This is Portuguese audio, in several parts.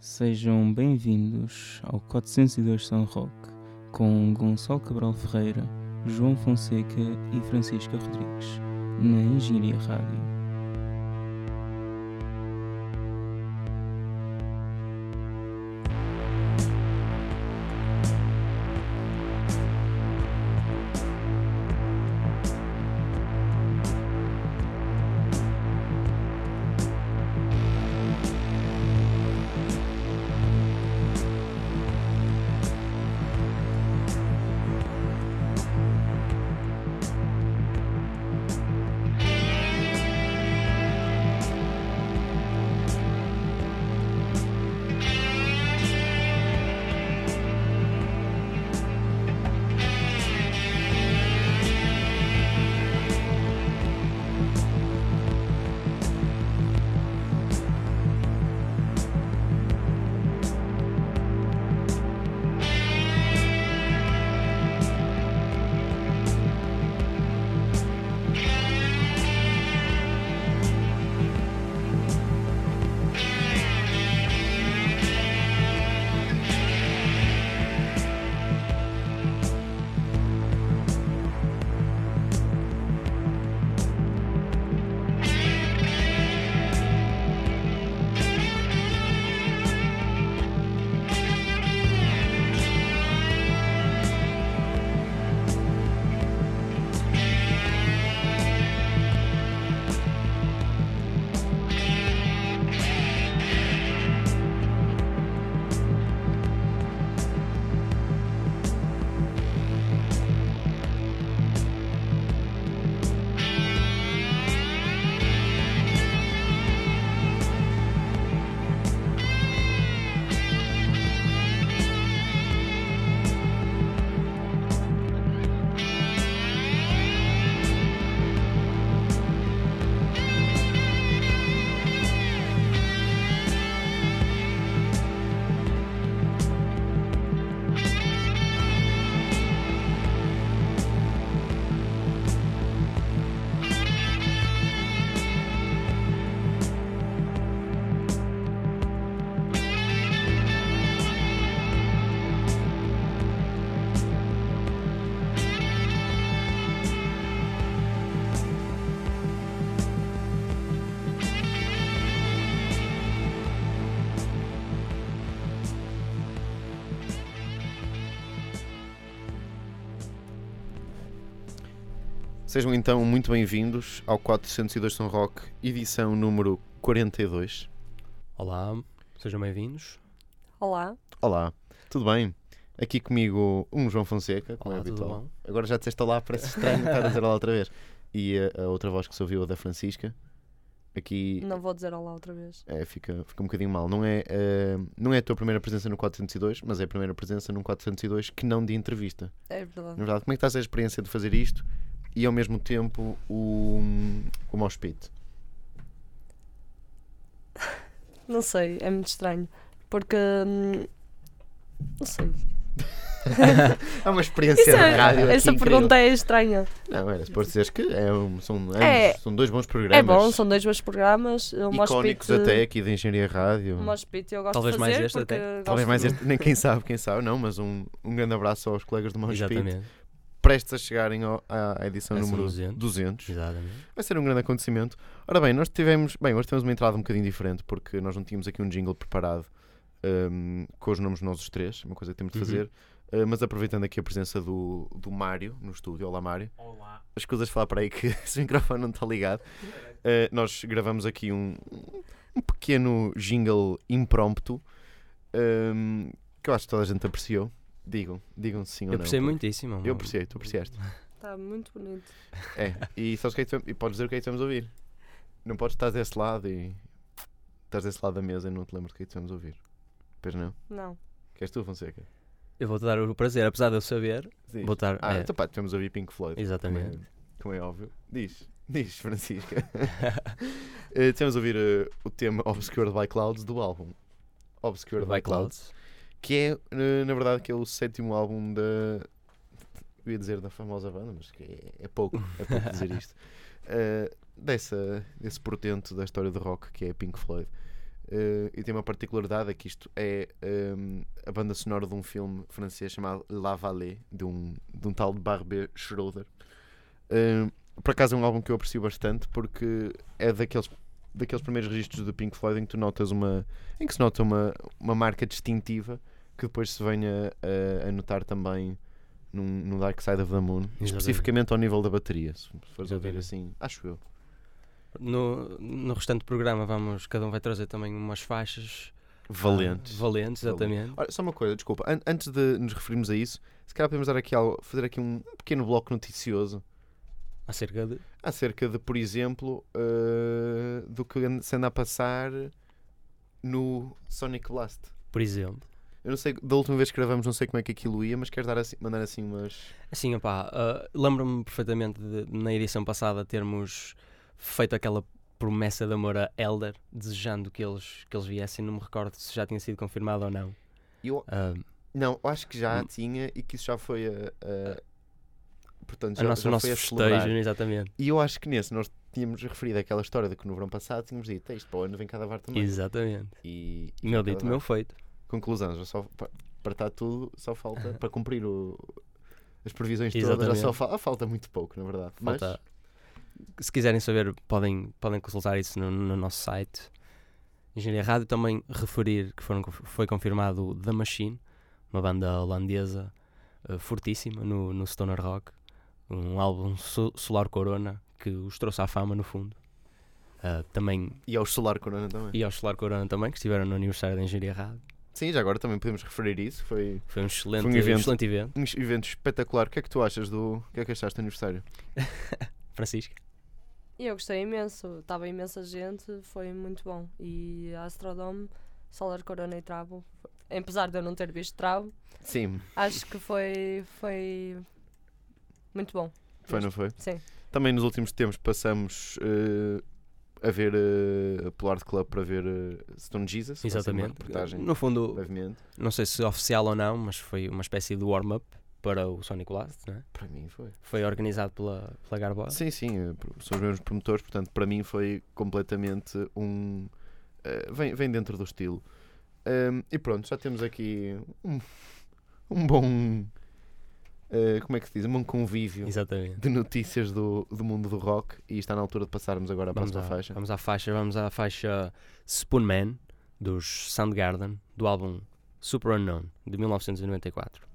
Sejam bem-vindos ao 402 São Roque com Gonçalo Cabral Ferreira, João Fonseca e Francisca Rodrigues, na Engenharia Rádio. Sejam então muito bem-vindos ao 402 São Roque, edição número 42. Olá, sejam bem-vindos. Olá. Olá, tudo bem? Aqui comigo um João Fonseca, como Olá, é tudo habitual. bom? Agora já disseste olá, parece estranho estar a dizer olá outra vez. E a, a outra voz que se ouviu, a da Francisca. Aqui Não vou dizer olá outra vez. é, fica, fica um bocadinho mal. Não é, eh, não é a tua primeira presença no 402, mas é a primeira presença num 402 que não de entrevista. É verdade. Na verdade, como é que estás a experiência de fazer isto e ao mesmo tempo o, o Moshpit? Não sei, é muito estranho. Porque. hum, Não sei. É uma experiência de é- rádio. aqui essa incrível. pergunta é estranha. Não, era suposto dizeres que é um- são, ambos- É- são dois bons programas. É bom, são dois bons programas. O icónicos Moshpit, até aqui da Engenharia Rádio. O Moshpit eu gosto Talvez de mais fazer. este porque até. Talvez mais de- este, nem quem sabe, quem sabe, não, mas um, um grande abraço aos colegas do Moshpit, Exatamente. Prestes a chegarem ao- à edição número 200. 200. Exatamente. Vai ser um grande acontecimento. Ora bem, nós tivemos, bem, hoje temos uma entrada um bocadinho diferente porque nós não tínhamos aqui um jingle preparado hum, com os nomes de nós os três, é uma coisa que temos de Uhum. fazer. Uh, mas aproveitando aqui a presença do, do Mário no estúdio, olá Mário. Olá. as coisas de falar para aí que se o microfone não está ligado. Eh, nós gravamos aqui um, um pequeno jingle impromptu ehm, que eu acho que toda a gente apreciou. Digam, digam sim ou Eu não. percebo porque- muitíssimo. Eu apreciei, tu apreciaste. Está muito bonito. É, e sabes o que é que tu- e podes dizer o que é que estamos a ouvir. Não podes estar desse lado e estás desse lado da mesa e não te lembro do que é que estamos a ouvir. Pois não? Não. Queres tu, Fonseca? Eu vou-te dar o prazer, apesar de eu saber. Diz. Vou estar. Ah, é, então pá, estamos a ouvir Pink Floyd. Exatamente. Como é, como é óbvio. Diz, diz, Francisca. Eh, Temos a ouvir eh, o tema Obscured by Clouds do álbum Obscured by, By Clouds, Clouds. Que é, eh, na verdade, que é o sétimo álbum da. Eu ia dizer da famosa banda, mas que é, é pouco, é pouco dizer isto. Eh, dessa, desse portento da história do rock que é Pink Floyd. eh, e tem uma particularidade: é que isto é ehm, a banda sonora de um filme francês chamado La Vallée, de um, de um tal de Barbet Schroeder. Ehm, por acaso é um álbum que eu aprecio bastante porque é daqueles, daqueles primeiros registros do Pink Floyd em que tu notas uma. em que se nota uma, uma marca distintiva que depois se venha a, a notar também num, no Dark Side of the Moon, especificamente ao nível da bateria, se fores Exatamente. assim, acho eu. No, no restante programa vamos, cada um vai trazer também umas faixas Valentes. ah, valentes, exatamente. Olha, só uma coisa, desculpa, an- antes de nos referirmos a isso, se calhar podemos dar aqui algo, fazer aqui um pequeno bloco noticioso Acerca de. acerca de, por exemplo, eh, do que se anda a passar no Sonic Blast. Por exemplo. Eu não sei, da última vez que gravamos, não sei como é que aquilo ia, mas quero dar assim, mandar assim umas. Assim, opá, ah, lembro-me perfeitamente de, na edição passada termos feito aquela promessa de amor a Elder, desejando que eles, que eles viessem. Não me recordo se já tinha sido confirmado ou não. Eu, Ah, não, eu acho que já Hum. tinha e que isso já foi a. a- portanto, a já, nosso, já o nosso foi a festejo, exatamente. E eu acho que nesse nós tínhamos referido aquela história de que no verão passado tínhamos dito, "É isto para o ano vem cada var também. Exatamente. E, e Meu dito, meu feito. Conclusão, já só, pa- para estar tudo, só falta para cumprir o- as previsões todas, já Exatamente. só fa- ah, falta muito pouco, na verdade. Falta- Se quiserem saber, podem, podem consultar isso no, no nosso site. Engenharia Rádio também referir que foram, foi confirmado The Machine, uma banda holandesa eh, fortíssima no, no Stoner Rock, um álbum so- Solar Corona que os trouxe à fama no fundo. Ah, também, Mas, e aos Solar Corona também. e ao Solar Corona também, que estiveram no aniversário da Engenharia Rádio. Sim, já agora também podemos referir isso. Foi Foi um excelente, um evento. excelente evento. um evento espetacular. O que é que tu achas do. O que é que achaste do aniversário? Francisco. E eu gostei imenso, estava imensa gente, foi muito bom. E a Astrodome, Solar Corona e Travo, apesar de eu não ter visto Travo, Sim, acho que foi, foi muito bom. foi, não foi? Sim. Também nos últimos tempos passamos eh, a ver eh, a Polar Club para ver eh, Stone Jesus. Exatamente. No fundo, brevemente. não sei se oficial ou não, mas foi uma espécie de warm-up para o Sonic Blast, né? Para mim foi. Foi organizado pela, pela Garbosa. Sim, sim, eh, são os mesmos promotores, portanto, para mim foi completamente um. eh, vem, vem dentro do estilo. Ahm, e pronto, já temos aqui um, um bom. Eh, como é que se diz? Um convívio Exatamente. de notícias do, do mundo do rock e está na altura de passarmos agora à Vamos, próxima à, faixa. vamos à faixa, vamos à faixa Spoonman dos Soundgarden, do álbum Super Unknown, de 1994.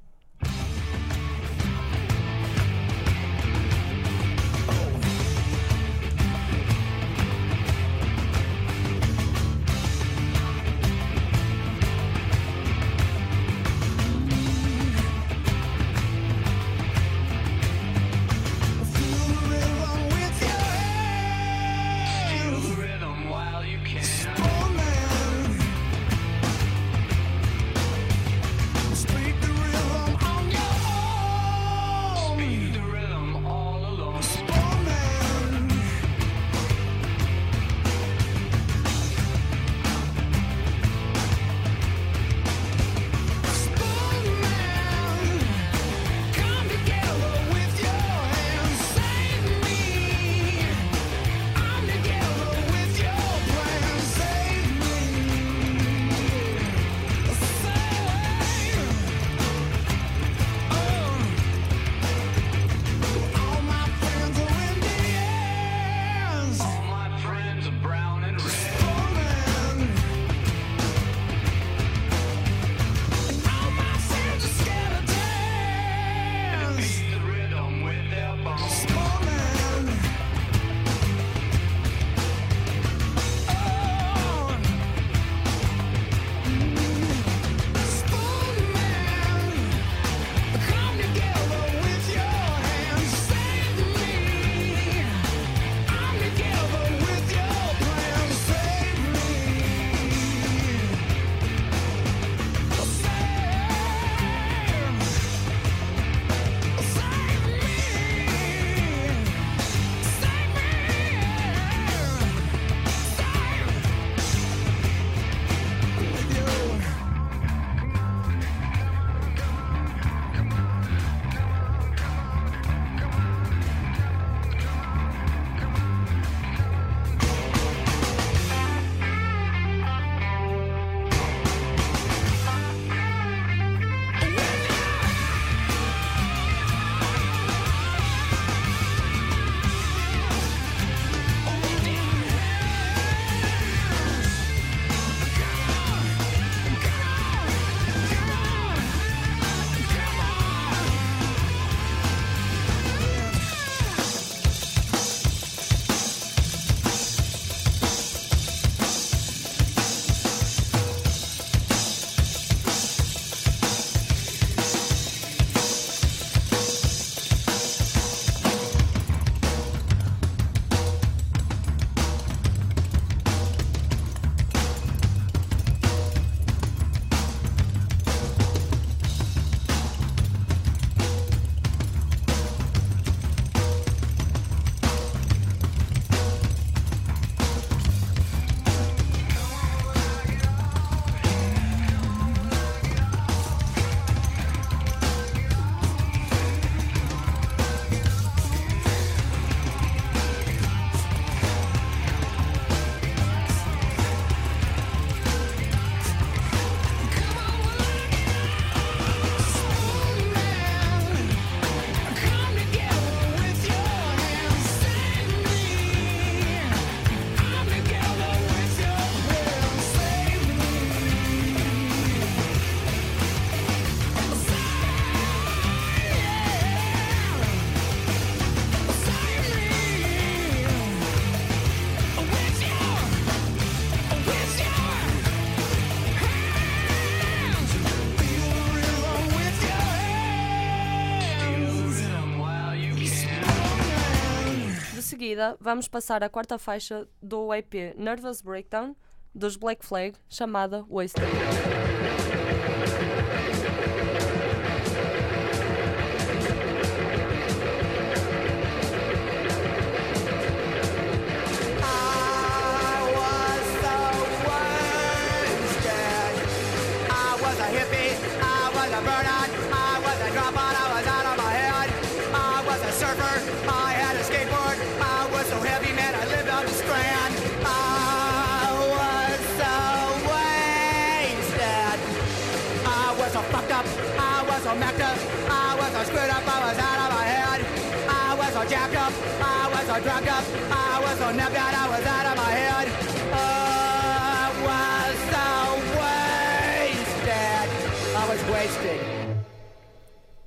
Seguida, vamos passar a quarta faixa do EP Nervous Breakdown dos Black Flag, chamada Wasted.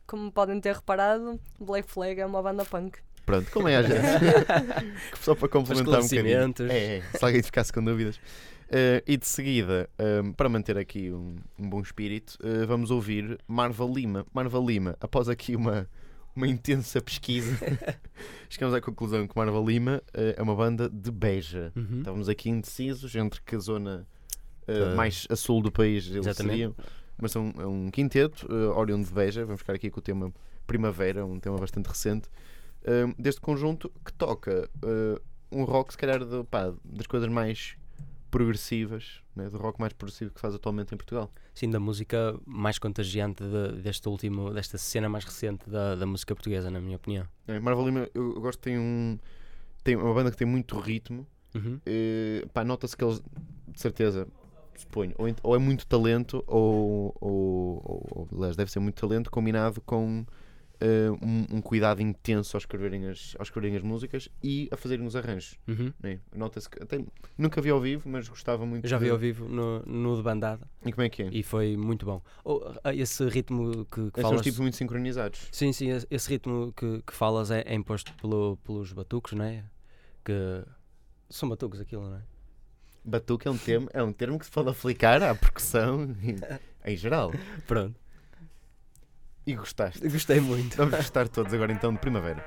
Como podem ter reparado, Black Flag é uma banda punk. Pronto, como é a gente? Só para complementar um bocadinho. É, é, se alguém ficasse com dúvidas. Eh, e de seguida, eh, para manter aqui um, um bom espírito, eh, vamos ouvir Marva Lima. Marva Lima, após aqui uma, uma intensa pesquisa, chegamos à conclusão que Marva Lima eh, é uma banda de Beja. Uhum. Estávamos aqui indecisos entre que zona Ah. mais a sul do país eles Exatamente. seriam. Mas são é um quinteto, uh, oriundo de Beja. Vamos ficar aqui com o tema Primavera, um tema bastante recente. eh, deste conjunto que toca eh, um rock, se calhar, de- pá, das coisas mais progressivas, né, do rock mais progressivo que faz atualmente em Portugal. Sim, da música mais contagiante de- deste último, desta cena mais recente da, da música portuguesa, na minha opinião. É, Marvel Lima, eu, eu gosto tem um. Tem uma banda que tem muito ritmo. Uhum. eh, pá, nota-se que eles, de certeza, suponho, ou, ou é muito talento, ou, ou, ou, ou, aliás, deve ser muito talento combinado com eh, um, um cuidado intenso ao escreverem, as, ao escreverem as músicas e a fazerem os arranjos. Uhum. né? Nota-se que até, nunca vi ao vivo, mas gostava muito. Eu já vi de- ao vivo no, no de bandada E como é que é? e foi muito bom. Oh, ah, esse ritmo que, que são falas. os tipos muito sincronizados. Sim, sim, esse, esse ritmo que, que falas é, é imposto pelo, pelos batucos, não é? Que são batucos aquilo, não é? Batuque é um termo, é um termo que se pode aplicar à percussão em, em geral. Pronto. E gostaste. Gostei muito. Vamos gostar todos agora então de primavera.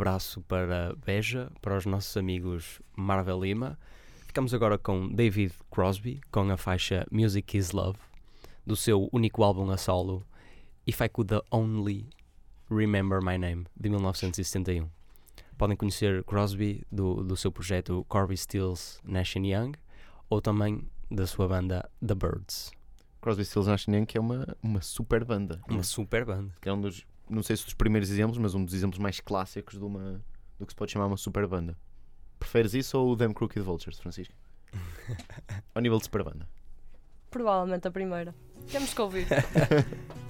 Abraço para Beja, para os nossos amigos Marvel Lima. Ficamos agora com David Crosby, com a faixa Music is Love, do seu único álbum a solo, If I Could Only Remember My Name, de 1971. Podem conhecer Crosby do, do seu projeto Corby Stills Nash Young ou também da sua banda The Birds. Crosby, Stills Nash Young, que é uma, uma super banda. Uma super banda. Que é um dos, não sei se dos primeiros exemplos, mas um dos exemplos mais clássicos de uma, do que se pode chamar uma super banda. Preferes isso ou o Them Crooked Vultures, Francisco? Ao nível de super banda. Provavelmente a primeira. Temos que ouvir.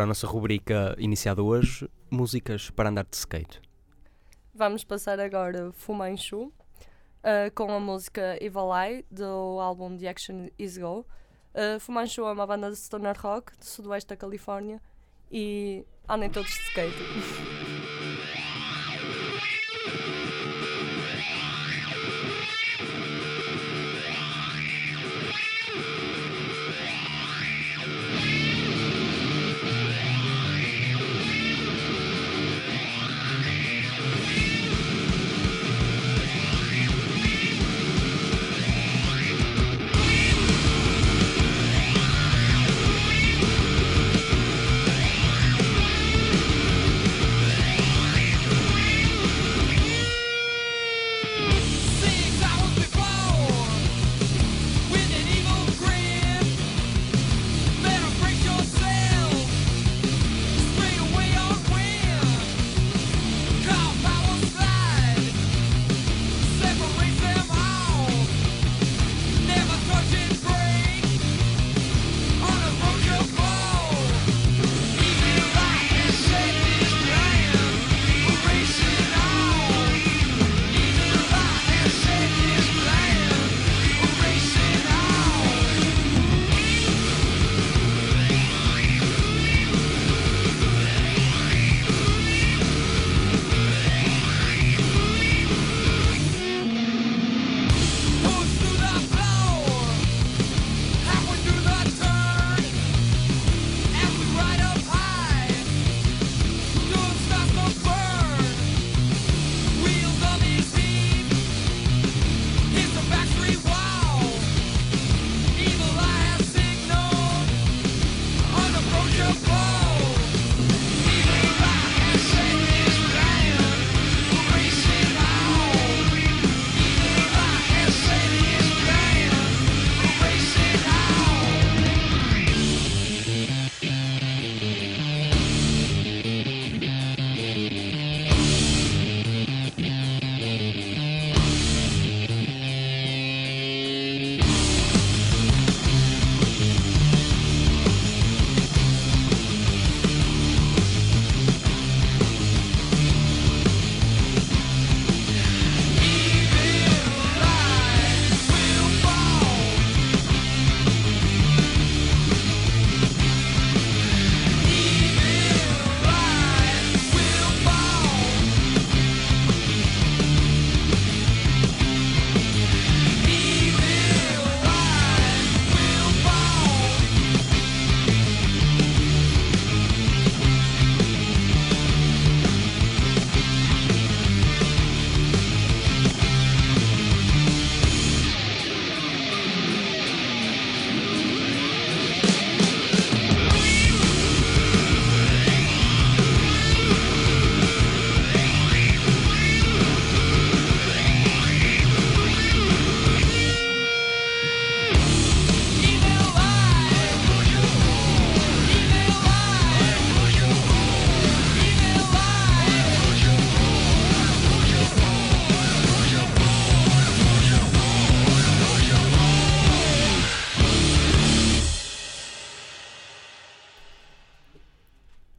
Agora a nossa rubrica iniciada hoje, músicas para andar de skate. Vamos passar agora Fumanchu uh, com a música Evil Eye do álbum The Action Is Go. Uh, é uma banda de stoner rock do sudoeste da Califórnia e andem todos de skate.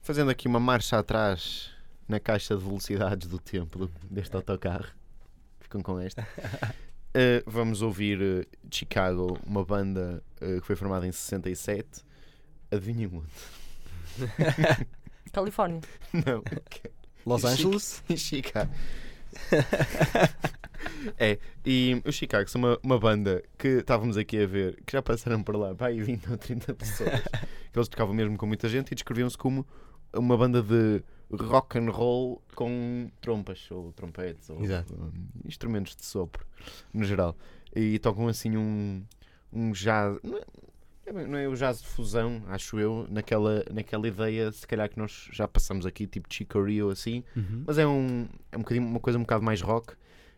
fazendo aqui uma marcha atrás na caixa de velocidades do tempo deste autocarro. Ficam com esta. Uh, vamos ouvir uh, Chicago, uma banda uh, que foi formada em 67. Adivinhem onde? Califórnia. Não, Los. Angeles? em Chicago. é, e os Chicago são uma, uma banda que estávamos aqui a ver, que já passaram por lá, vai 20 ou 30 pessoas, que eles tocavam mesmo com muita gente e descreviam-se como uma banda de rock and roll com trompas ou trompetes ou Exato. um, instrumentos de sopro no geral. E tocam assim um, um jazz. Não é, é não é o jazz de fusão, acho eu, naquela, naquela ideia, se calhar que nós já passamos aqui, tipo Chicory ou assim, Uhum. mas é, um, é um bocadinho, uma coisa um bocado mais rock.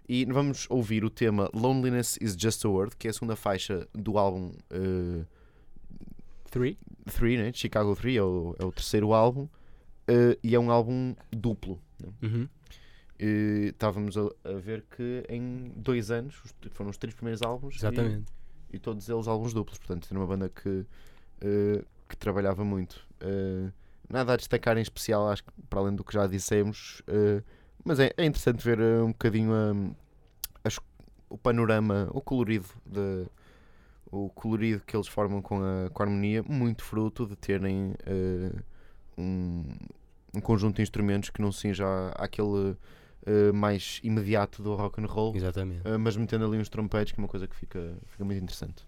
E vamos ouvir o tema Loneliness is Just a Word, que é a segunda faixa do álbum uh, Three? 3, né? Chicago 3, é o, é o terceiro álbum, uh, e é um álbum duplo. né? Uhum. E estávamos a, a ver que em dois anos os- foram os três primeiros álbuns e- Exatamente. e, todos eles álbuns duplos, portanto era uma banda que, uh, que trabalhava muito. Uh, nada a destacar em especial, acho que para além do que já dissemos, uh, mas é, é interessante ver uh, um bocadinho um, as- o panorama, o colorido de, o colorido que eles formam com a, com a harmonia, muito fruto de terem uh, um, um conjunto de instrumentos que não seja aquele uh, mais imediato do rock and roll, Exatamente. uh, mas metendo ali uns trompetes, que é uma coisa que fica, fica muito interessante.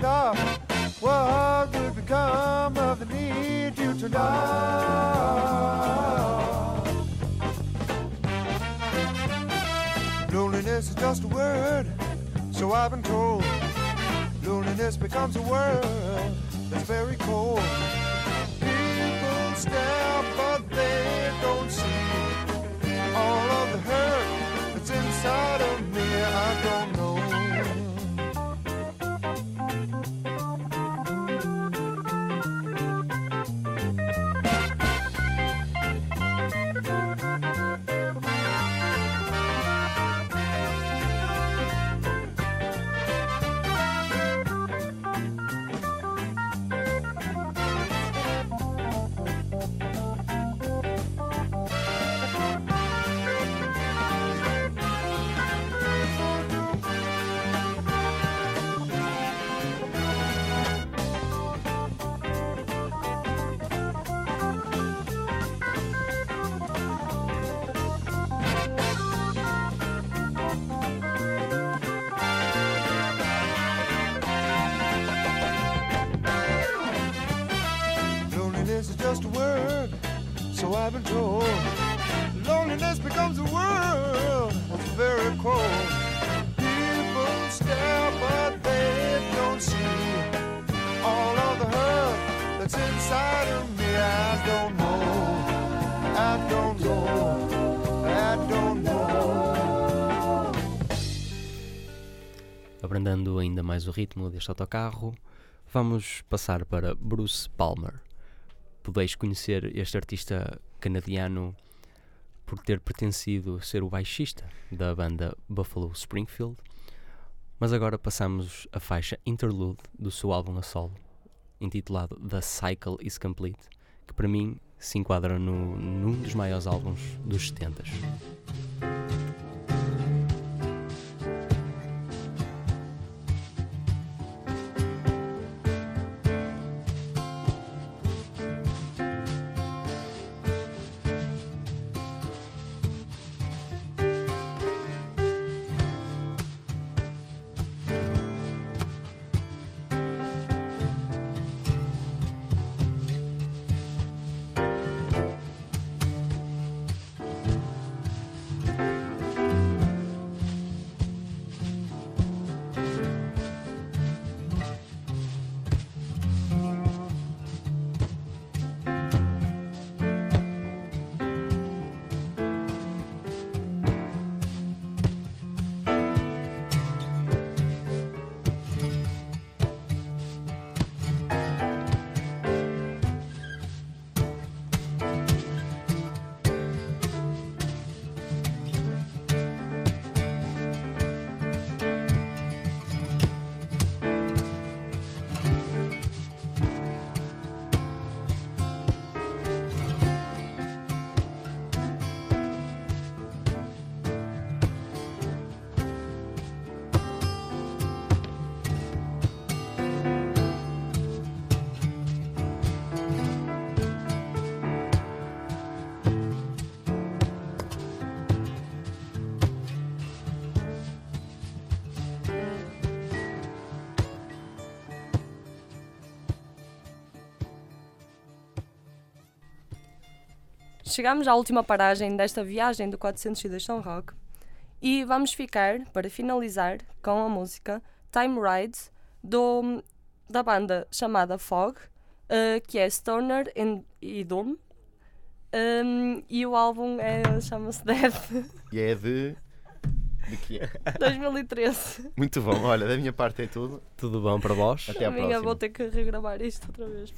Turned off. What would become of the need you turned off? Loneliness is just a word, so I've been told. Loneliness becomes a world that's very cold. People stare, but they don't see all of the hurt that's inside of me. I don't Abrandando ainda mais o ritmo deste autocarro, vamos passar para Bruce Palmer. Podeis conhecer este artista canadiano por ter pertencido a ser o baixista da banda Buffalo Springfield, mas agora passamos a faixa Interlude do seu álbum a solo, intitulado The Cycle is Complete, que para mim se enquadra no, num dos maiores álbuns dos 70 chegamos à última paragem desta viagem do 402 São Roque e vamos ficar, para finalizar, com a música Time Ride do, da banda chamada Fog, eh, que é Stoner and- e Doom. Um, e o álbum é, chama-se Dead E é de. De que é? 2013. Muito bom. Olha, da minha parte é tudo. Tudo bom para vós? Até à A minha próxima. vou ter que regravar isto outra vez.